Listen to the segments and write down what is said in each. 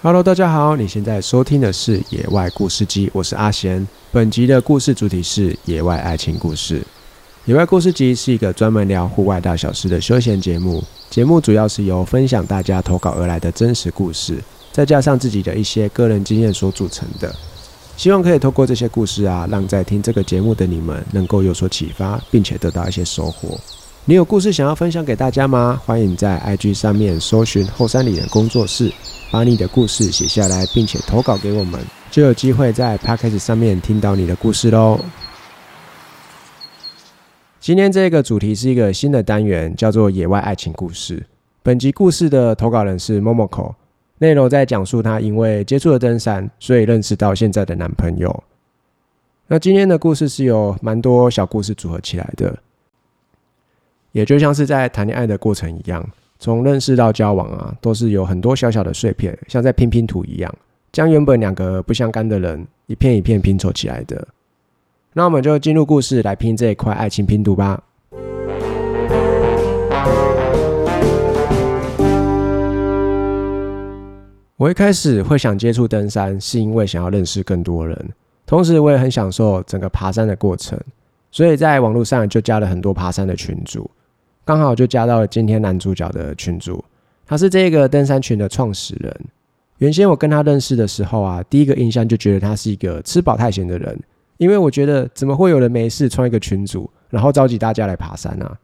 Hello，大家好，你现在收听的是《野外故事集》，我是阿贤。本集的故事主题是野外爱情故事。《野外故事集》是一个专门聊户外大小事的休闲节目，节目主要是由分享大家投稿而来的真实故事，再加上自己的一些个人经验所组成的。希望可以透过这些故事啊，让在听这个节目的你们能够有所启发，并且得到一些收获。你有故事想要分享给大家吗？欢迎在 IG 上面搜寻后山里的工作室。把你的故事写下来，并且投稿给我们，就有机会在 Podcast 上面听到你的故事喽。今天这个主题是一个新的单元，叫做野外爱情故事。本集故事的投稿人是 Momoko，内容在讲述她因为接触了登山，所以认识到现在的男朋友。那今天的故事是有蛮多小故事组合起来的，也就像是在谈恋爱的过程一样。从认识到交往啊，都是有很多小小的碎片，像在拼拼图一样，将原本两个不相干的人一片一片拼凑起来的。那我们就进入故事来拼这一块爱情拼图吧。我一开始会想接触登山，是因为想要认识更多人，同时我也很享受整个爬山的过程，所以在网络上就加了很多爬山的群组。刚好就加到了今天男主角的群主，他是这个登山群的创始人。原先我跟他认识的时候啊，第一个印象就觉得他是一个吃饱太闲的人，因为我觉得怎么会有人没事创一个群组，然后召集大家来爬山啊？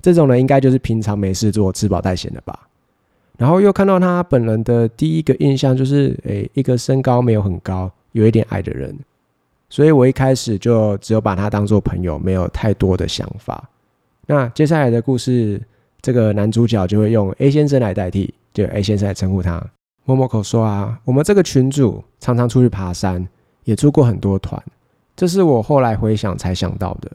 这种人应该就是平常没事做，吃饱太闲的吧？然后又看到他本人的第一个印象就是，诶，一个身高没有很高，有一点矮的人，所以我一开始就只有把他当做朋友，没有太多的想法。那接下来的故事，这个男主角就会用 A 先生来代替，就 A 先生来称呼他。默默口说啊，我们这个群主常常出去爬山，也出过很多团，这是我后来回想才想到的。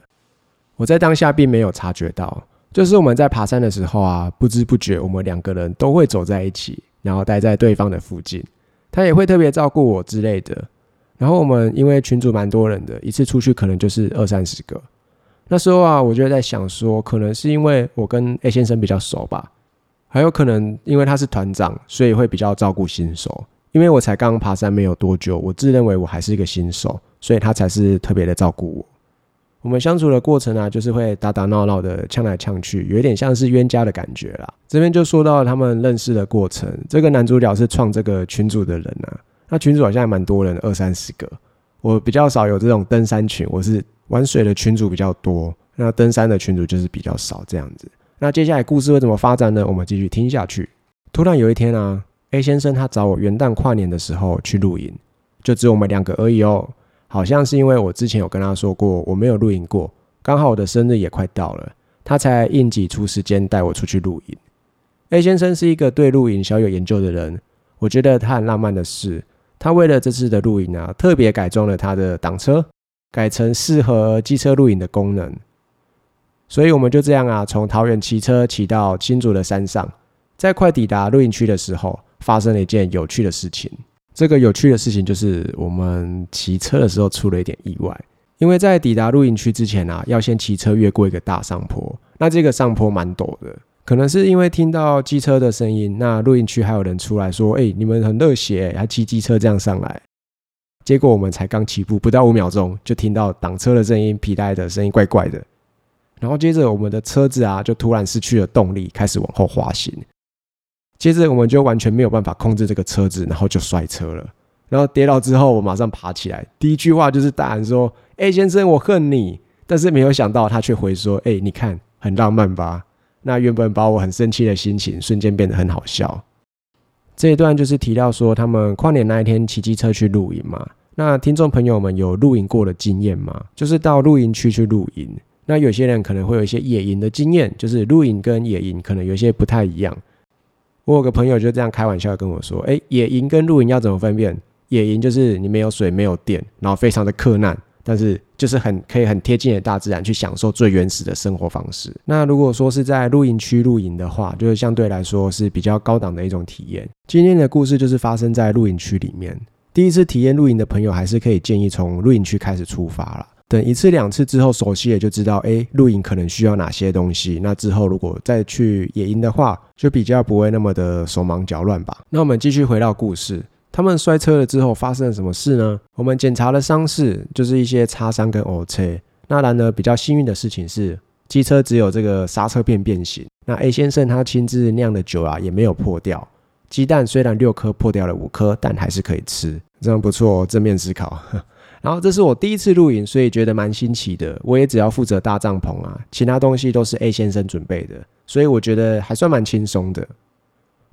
我在当下并没有察觉到，就是我们在爬山的时候啊，不知不觉我们两个人都会走在一起，然后待在对方的附近，他也会特别照顾我之类的。然后我们因为群主蛮多人的，一次出去可能就是二三十个。那时候啊，我就在想说，可能是因为我跟 A 先生比较熟吧，还有可能因为他是团长，所以会比较照顾新手。因为我才刚爬山没有多久，我自认为我还是一个新手，所以他才是特别的照顾我。我们相处的过程啊，就是会打打闹闹的，呛来呛去，有一点像是冤家的感觉啦。这边就说到他们认识的过程，这个男主角是创这个群组的人啊，那群主好像还蛮多人，二三十个。我比较少有这种登山群，我是。玩水的群主比较多，那登山的群主就是比较少这样子。那接下来故事会怎么发展呢？我们继续听下去。突然有一天啊，A 先生他找我元旦跨年的时候去露营，就只有我们两个而已哦。好像是因为我之前有跟他说过我没有露营过，刚好我的生日也快到了，他才硬挤出时间带我出去露营。A 先生是一个对露营小有研究的人，我觉得他很浪漫的是，他为了这次的露营啊，特别改装了他的挡车。改成适合机车露营的功能，所以我们就这样啊，从桃园骑车骑到新竹的山上，在快抵达露营区的时候，发生了一件有趣的事情。这个有趣的事情就是我们骑车的时候出了一点意外，因为在抵达露营区之前啊，要先骑车越过一个大上坡，那这个上坡蛮陡的，可能是因为听到机车的声音，那露营区还有人出来说：“哎，你们很热血，还骑机车这样上来。”结果我们才刚起步不到五秒钟，就听到挡车的声音、皮带的声音，怪怪的。然后接着我们的车子啊，就突然失去了动力，开始往后滑行。接着我们就完全没有办法控制这个车子，然后就摔车了。然后跌倒之后，我马上爬起来，第一句话就是大喊说：“A 先生，我恨你！”但是没有想到他却回说：“哎，你看，很浪漫吧？”那原本把我很生气的心情，瞬间变得很好笑。这一段就是提到说，他们跨年那一天骑机车去露营嘛。那听众朋友们有露营过的经验吗？就是到露营区去露营。那有些人可能会有一些野营的经验，就是露营跟野营可能有些不太一样。我有个朋友就这样开玩笑跟我说：“哎，野营跟露营要怎么分辨？野营就是你没有水、没有电，然后非常的困难。”但是就是很可以很贴近的大自然去享受最原始的生活方式。那如果说是在露营区露营的话，就是相对来说是比较高档的一种体验。今天的故事就是发生在露营区里面。第一次体验露营的朋友，还是可以建议从露营区开始出发了。等一次两次之后熟悉了，就知道哎，露营可能需要哪些东西。那之后如果再去野营的话，就比较不会那么的手忙脚乱吧。那我们继续回到故事。他们摔车了之后发生了什么事呢？我们检查了伤势，就是一些擦伤跟 O 车。那然而比较幸运的事情是，机车只有这个刹车片变形。那 A 先生他亲自酿的酒啊，也没有破掉。鸡蛋虽然六颗破掉了五颗，但还是可以吃，这样不错。正面思考。然后这是我第一次露营，所以觉得蛮新奇的。我也只要负责搭帐篷啊，其他东西都是 A 先生准备的，所以我觉得还算蛮轻松的。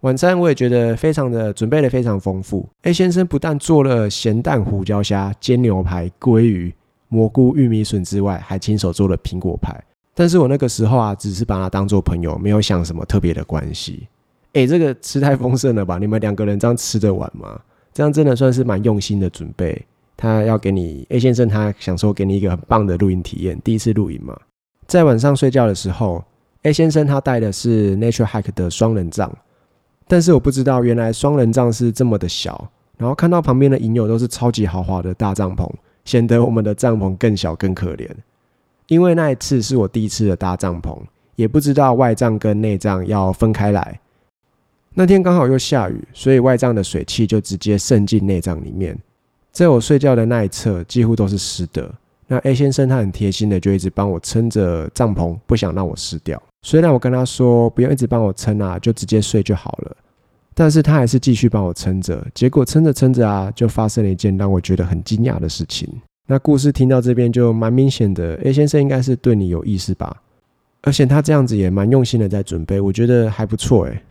晚餐我也觉得非常的准备的非常丰富。A 先生不但做了咸蛋胡椒虾、煎牛排、鲑鱼、蘑菇、玉米笋之外，还亲手做了苹果派。但是我那个时候啊，只是把它当做朋友，没有想什么特别的关系。哎，这个吃太丰盛了吧？你们两个人这样吃得完吗？这样真的算是蛮用心的准备。他要给你 A 先生，他想说给你一个很棒的露营体验，第一次露营嘛。在晚上睡觉的时候，A 先生他带的是 Nature Hike 的双人帐。但是我不知道，原来双人帐是这么的小，然后看到旁边的营友都是超级豪华的大帐篷，显得我们的帐篷更小更可怜。因为那一次是我第一次的搭帐篷，也不知道外帐跟内帐要分开来。那天刚好又下雨，所以外帐的水汽就直接渗进内帐里面，在我睡觉的那一侧几乎都是湿的。那 A 先生他很贴心的就一直帮我撑着帐篷，不想让我湿掉。虽然我跟他说不用一直帮我撑啊，就直接睡就好了，但是他还是继续帮我撑着。结果撑着撑着啊，就发生了一件让我觉得很惊讶的事情。那故事听到这边就蛮明显的，A 先生应该是对你有意思吧？而且他这样子也蛮用心的在准备，我觉得还不错诶。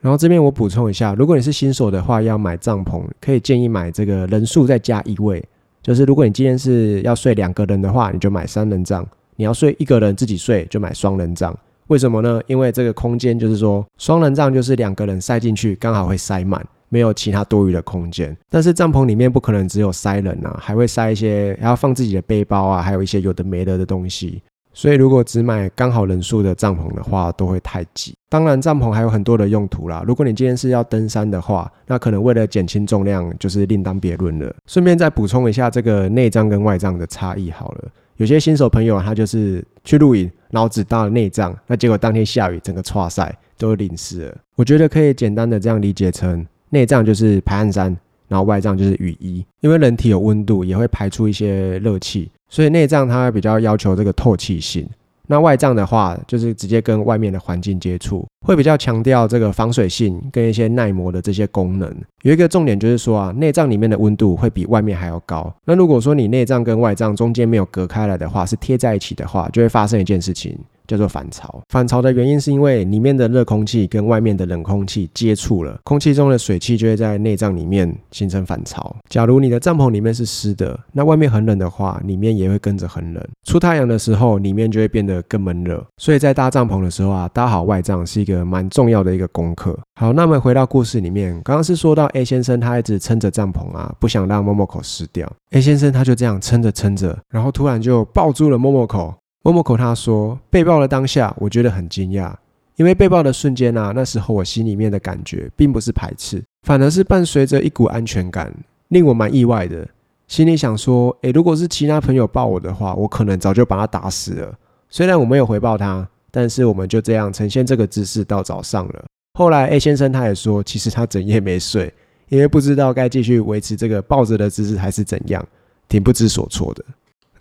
然后这边我补充一下，如果你是新手的话，要买帐篷，可以建议买这个人数再加一位。就是如果你今天是要睡两个人的话，你就买三人帐；你要睡一个人自己睡，就买双人帐。为什么呢？因为这个空间就是说，双人帐就是两个人塞进去刚好会塞满，没有其他多余的空间。但是帐篷里面不可能只有塞人啊，还会塞一些，还要放自己的背包啊，还有一些有的没的的东西。所以如果只买刚好人数的帐篷的话，都会太挤。当然，帐篷还有很多的用途啦。如果你今天是要登山的话，那可能为了减轻重量，就是另当别论了。顺便再补充一下这个内帐跟外帐的差异好了。有些新手朋友他就是去露营，然后只搭了内脏，那结果当天下雨，整个跨赛都淋湿了。我觉得可以简单的这样理解成，内脏就是排汗衫，然后外脏就是雨衣。因为人体有温度，也会排出一些热气。所以内脏它比较要求这个透气性，那外脏的话就是直接跟外面的环境接触，会比较强调这个防水性跟一些耐磨的这些功能。有一个重点就是说啊，内脏里面的温度会比外面还要高。那如果说你内脏跟外脏中间没有隔开来的话，是贴在一起的话，就会发生一件事情。叫做反潮，反潮的原因是因为里面的热空气跟外面的冷空气接触了，空气中的水汽就会在内脏里面形成反潮。假如你的帐篷里面是湿的，那外面很冷的话，里面也会跟着很冷。出太阳的时候，里面就会变得更闷热。所以在搭帐篷的时候啊，搭好外帐是一个蛮重要的一个功课。好，那么回到故事里面，刚刚是说到 A 先生他一直撑着帐篷啊，不想让默默口湿掉。A 先生他就这样撑着撑着，然后突然就抱住了默默口。默默口他说：“被抱的当下，我觉得很惊讶，因为被抱的瞬间啊，那时候我心里面的感觉并不是排斥，反而是伴随着一股安全感，令我蛮意外的。心里想说：，诶，如果是其他朋友抱我的话，我可能早就把他打死了。虽然我没有回报他，但是我们就这样呈现这个姿势到早上了。后来 A 先生他也说，其实他整夜没睡，因为不知道该继续维持这个抱着的姿势还是怎样，挺不知所措的。”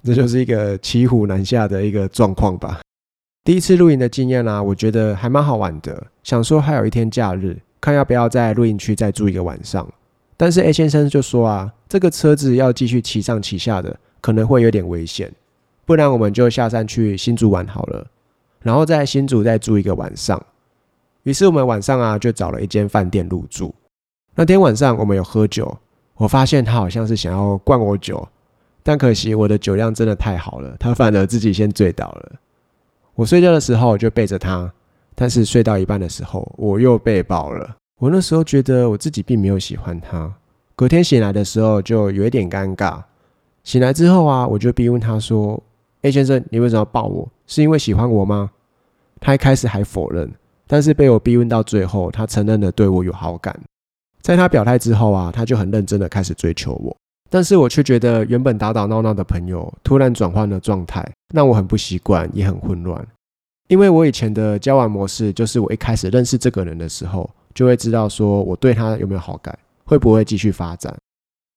这就是一个骑虎难下的一个状况吧。第一次露营的经验啊，我觉得还蛮好玩的。想说还有一天假日，看要不要在露营区再住一个晚上。但是 A 先生就说啊，这个车子要继续骑上骑下的，可能会有点危险，不然我们就下山去新竹玩好了，然后在新竹再住一个晚上。于是我们晚上啊就找了一间饭店入住。那天晚上我们有喝酒，我发现他好像是想要灌我酒。但可惜我的酒量真的太好了，他反而自己先醉倒了。我睡觉的时候就背着他，但是睡到一半的时候我又被抱了。我那时候觉得我自己并没有喜欢他。隔天醒来的时候就有一点尴尬。醒来之后啊，我就逼问他说：“A 先生，你为什么要抱我？是因为喜欢我吗？”他一开始还否认，但是被我逼问到最后，他承认了对我有好感。在他表态之后啊，他就很认真的开始追求我。但是我却觉得，原本打打闹闹的朋友突然转换了状态，让我很不习惯，也很混乱。因为我以前的交往模式，就是我一开始认识这个人的时候，就会知道说我对他有没有好感，会不会继续发展。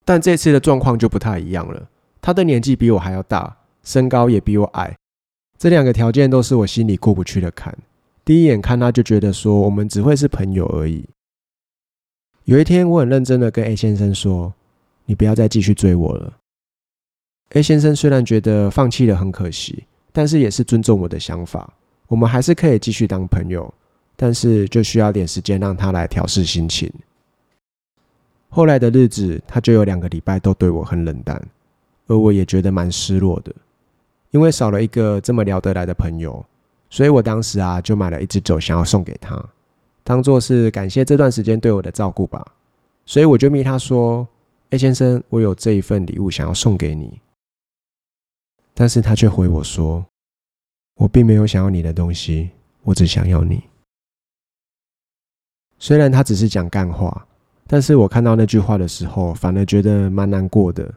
但这次的状况就不太一样了，他的年纪比我还要大，身高也比我矮，这两个条件都是我心里过不去的坎。第一眼看他就觉得说我们只会是朋友而已。有一天我很认真的跟 A 先生说：“你不要再继续追我了。”A 先生虽然觉得放弃了很可惜，但是也是尊重我的想法，我们还是可以继续当朋友，但是就需要点时间让他来调试心情。后来的日子，他就有两个礼拜都对我很冷淡，而我也觉得蛮失落的，因为少了一个这么聊得来的朋友，所以我当时啊就买了一支酒想要送给他。当做是感谢这段时间对我的照顾吧，所以我就密他说：“A 先生，我有这一份礼物想要送给你。”但是他却回我说：“我并没有想要你的东西，我只想要你。”虽然他只是讲干话，但是我看到那句话的时候，反而觉得蛮难过的。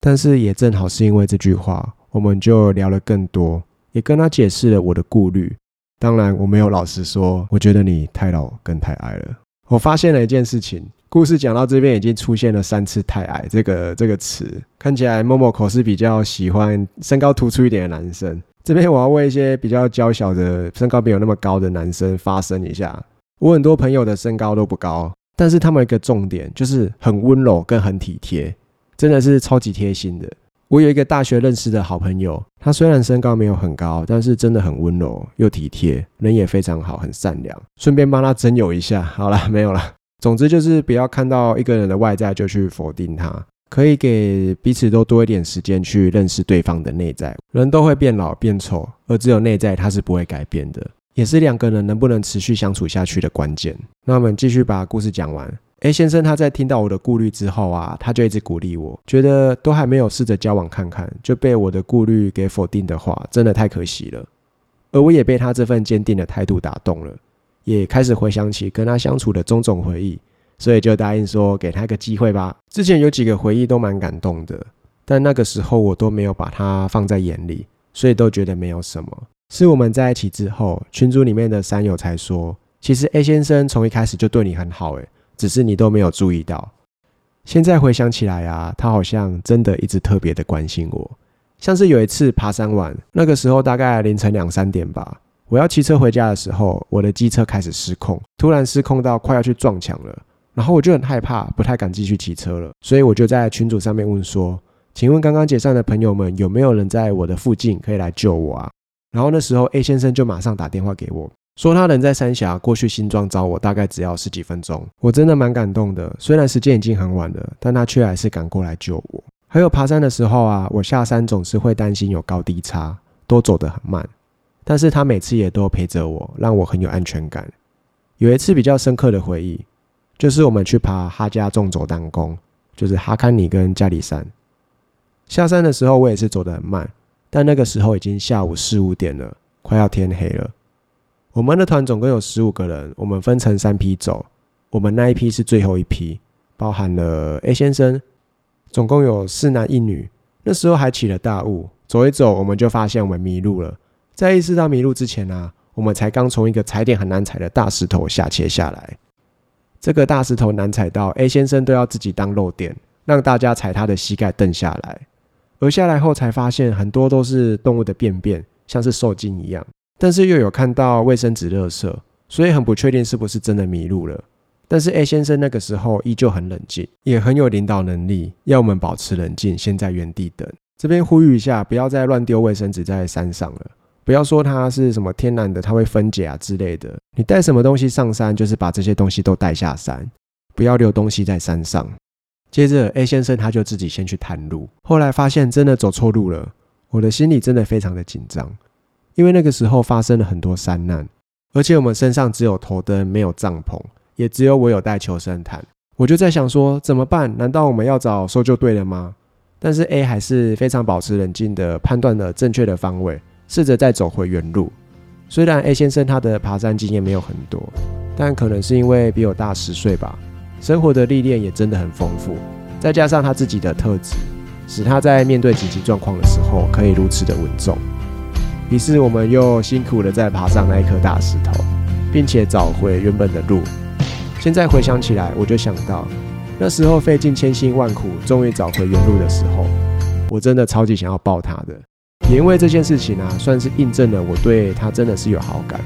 但是也正好是因为这句话，我们就聊了更多，也跟他解释了我的顾虑。当然，我没有老实说，我觉得你太老跟太矮了。我发现了一件事情，故事讲到这边已经出现了三次“太矮”这个这个词，看起来默默口是比较喜欢身高突出一点的男生。这边我要为一些比较娇小的、身高没有那么高的男生发声一下。我很多朋友的身高都不高，但是他们一个重点就是很温柔跟很体贴，真的是超级贴心的。我有一个大学认识的好朋友，他虽然身高没有很高，但是真的很温柔又体贴，人也非常好，很善良。顺便帮他征友一下，好了，没有了。总之就是不要看到一个人的外在就去否定他，可以给彼此都多一点时间去认识对方的内在。人都会变老变丑，而只有内在他是不会改变的，也是两个人能不能持续相处下去的关键。那我们继续把故事讲完。A 先生他在听到我的顾虑之后啊，他就一直鼓励我，觉得都还没有试着交往看看，就被我的顾虑给否定的话，真的太可惜了。而我也被他这份坚定的态度打动了，也开始回想起跟他相处的种种回忆，所以就答应说给他个机会吧。之前有几个回忆都蛮感动的，但那个时候我都没有把他放在眼里，所以都觉得没有什么。是我们在一起之后，群组里面的山友才说，其实 A 先生从一开始就对你很好，诶，只是你都没有注意到。现在回想起来啊，他好像真的一直特别的关心我。像是有一次爬山晚，那个时候大概凌晨两三点吧，我要骑车回家的时候，我的机车开始失控，突然失控到快要去撞墙了。然后我就很害怕，不太敢继续骑车了。所以我就在群组上面问说：“请问刚刚解散的朋友们，有没有人在我的附近可以来救我啊？”然后那时候 A 先生就马上打电话给我。说他人在三峡，过去新庄找我，大概只要十几分钟。我真的蛮感动的，虽然时间已经很晚了，但他却还是赶过来救我。还有爬山的时候啊，我下山总是会担心有高低差，都走得很慢，但是他每次也都陪着我，让我很有安全感。有一次比较深刻的回忆，就是我们去爬哈加纵走单宫，就是哈堪尼跟加里山。下山的时候我也是走得很慢，但那个时候已经下午四五点了，快要天黑了。我们的团总共有十五个人，我们分成三批走。我们那一批是最后一批，包含了 A 先生，总共有四男一女。那时候还起了大雾，走一走，我们就发现我们迷路了。在意识到迷路之前呢，我们才刚从一个踩点很难踩的大石头下切下来。这个大石头难踩到 A 先生都要自己当漏点，让大家踩他的膝盖蹬下来。而下来后才发现，很多都是动物的便便，像是受精一样。但是又有看到卫生纸垃圾，所以很不确定是不是真的迷路了。但是 A 先生那个时候依旧很冷静，也很有领导能力，要我们保持冷静，先在原地等。这边呼吁一下，不要再乱丢卫生纸在山上了。不要说它是什么天然的，它会分解啊之类的。你带什么东西上山，就是把这些东西都带下山，不要留东西在山上。接着 A 先生他就自己先去探路，后来发现真的走错路了，我的心里真的非常的紧张。因为那个时候发生了很多山难，而且我们身上只有头灯，没有帐篷，也只有我有带求生毯。我就在想说怎么办？难道我们要找搜救队了吗？但是 A 还是非常保持冷静的判断了正确的方位，试着再走回原路。虽然 A 先生他的爬山经验没有很多，但可能是因为比我大十岁吧，生活的历练也真的很丰富，再加上他自己的特质，使他在面对紧急状况的时候可以如此的稳重。于是我们又辛苦的再爬上那一颗大石头，并且找回原本的路。现在回想起来，我就想到那时候费尽千辛万苦，终于找回原路的时候，我真的超级想要抱他的。也因为这件事情啊，算是印证了我对他真的是有好感，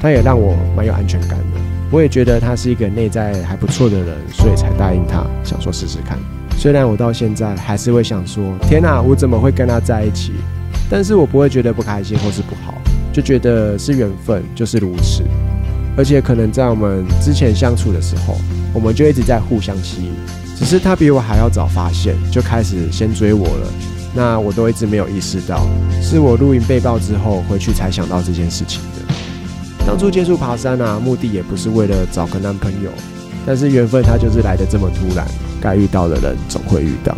他也让我蛮有安全感的。我也觉得他是一个内在还不错的人，所以才答应他，想说试试看。虽然我到现在还是会想说，天哪，我怎么会跟他在一起？但是我不会觉得不开心或是不好，就觉得是缘分，就是如此。而且可能在我们之前相处的时候，我们就一直在互相吸引，只是他比我还要早发现，就开始先追我了。那我都一直没有意识到，是我录音被爆之后回去才想到这件事情的。当初接触爬山啊，目的也不是为了找个男朋友，但是缘分它就是来的这么突然，该遇到的人总会遇到。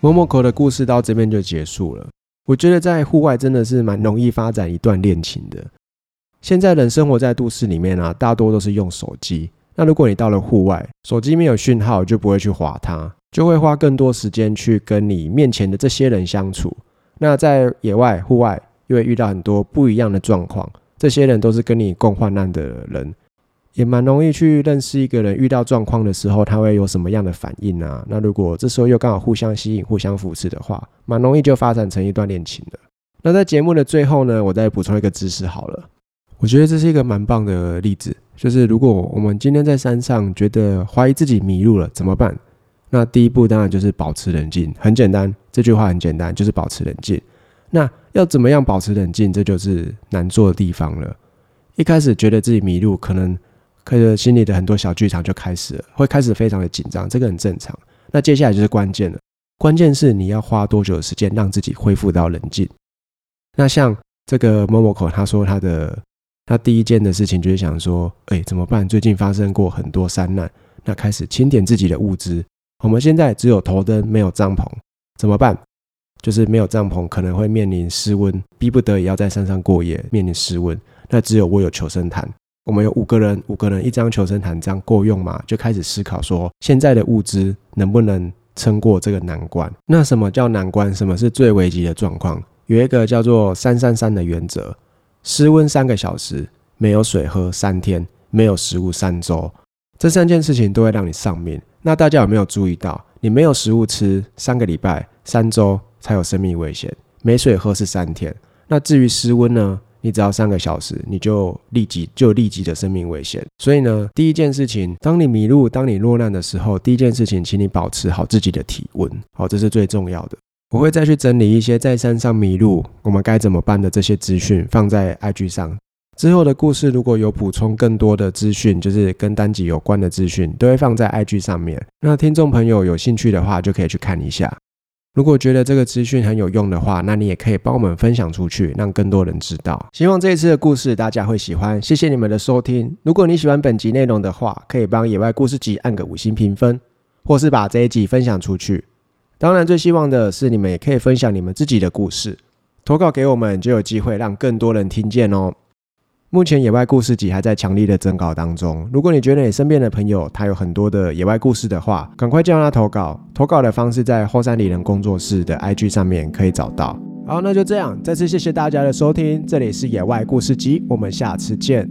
某某口的故事到这边就结束了。我觉得在户外真的是蛮容易发展一段恋情的。现在人生活在都市里面啊，大多都是用手机。那如果你到了户外，手机没有讯号，就不会去划它，就会花更多时间去跟你面前的这些人相处。那在野外、户外，又会遇到很多不一样的状况，这些人都是跟你共患难的人。也蛮容易去认识一个人，遇到状况的时候，他会有什么样的反应啊？那如果这时候又刚好互相吸引、互相扶持的话，蛮容易就发展成一段恋情的。那在节目的最后呢，我再补充一个知识好了。我觉得这是一个蛮棒的例子，就是如果我们今天在山上觉得怀疑自己迷路了怎么办？那第一步当然就是保持冷静，很简单，这句话很简单，就是保持冷静。那要怎么样保持冷静？这就是难做的地方了。一开始觉得自己迷路，可能。可是心里的很多小剧场就开始了，会开始非常的紧张，这个很正常。那接下来就是关键了，关键是你要花多久的时间让自己恢复到冷静。那像这个某某口，他说他的他第一件的事情就是想说，哎，怎么办？最近发生过很多山难，那开始清点自己的物资。我们现在只有头灯，没有帐篷，怎么办？就是没有帐篷，可能会面临失温，逼不得已要在山上过夜，面临失温。那只有我有求生毯。我们有五个人，五个人一张求生毯，这样够用吗？就开始思考说，现在的物资能不能撑过这个难关？那什么叫难关？什么是最危急的状况？有一个叫做三三三的原则：失温三个小时，没有水喝三天，没有食物三周。这三件事情都会让你丧命。那大家有没有注意到，你没有食物吃三个礼拜、三周才有生命危险，没水喝是三天。那至于失温呢？你只要三个小时，你就立即就立即的生命危险。所以呢，第一件事情，当你迷路、当你落难的时候，第一件事情，请你保持好自己的体温，好，这是最重要的。我会再去整理一些在山上迷路我们该怎么办的这些资讯，放在 IG 上。之后的故事如果有补充更多的资讯，就是跟单集有关的资讯，都会放在 IG 上面。那听众朋友有兴趣的话，就可以去看一下。如果觉得这个资讯很有用的话，那你也可以帮我们分享出去，让更多人知道。希望这一次的故事大家会喜欢，谢谢你们的收听。如果你喜欢本集内容的话，可以帮野外故事集按个五星评分，或是把这一集分享出去。当然，最希望的是你们也可以分享你们自己的故事，投稿给我们，就有机会让更多人听见哦。目前野外故事集还在强力的征稿当中。如果你觉得你身边的朋友他有很多的野外故事的话，赶快叫他投稿。投稿的方式在后山里人工作室的 IG 上面可以找到。好，那就这样，再次谢谢大家的收听，这里是野外故事集，我们下次见。